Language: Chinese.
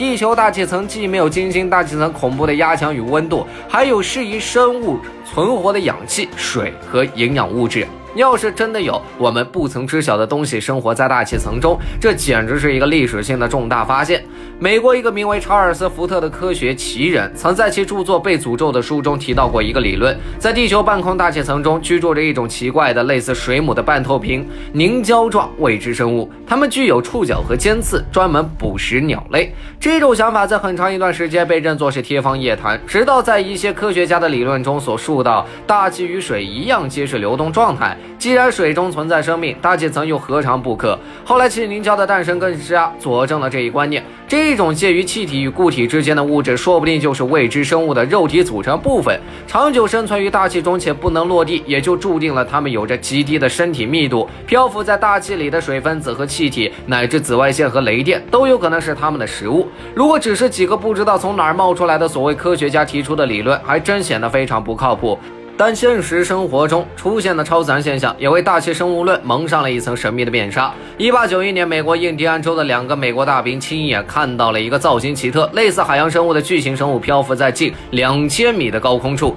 地球大气层既没有金星大气层恐怖的压强与温度，还有适宜生物存活的氧气、水和营养物质。要是真的有我们不曾知晓的东西生活在大气层中，这简直是一个历史性的重大发现。美国一个名为查尔斯·福特的科学奇人，曾在其著作《被诅咒的书》中提到过一个理论：在地球半空大气层中居住着一种奇怪的类似水母的半透明凝胶状未知生物，它们具有触角和尖刺，专门捕食鸟类。这种想法在很长一段时间被认作是天方夜谭，直到在一些科学家的理论中所述到，大气与水一样皆是流动状态。既然水中存在生命，大气层又何尝不可？后来气凝胶的诞生更加佐证了这一观念。这种介于气体与固体之间的物质，说不定就是未知生物的肉体组成部分。长久生存于大气中且不能落地，也就注定了它们有着极低的身体密度。漂浮在大气里的水分子和气体，乃至紫外线和雷电，都有可能是它们的食物。如果只是几个不知道从哪儿冒出来的所谓科学家提出的理论，还真显得非常不靠谱。但现实生活中出现的超自然现象，也为大气生物论蒙上了一层神秘的面纱。一八九一年，美国印第安州的两个美国大兵亲眼看到了一个造型奇特、类似海洋生物的巨型生物漂浮在近两千米的高空处。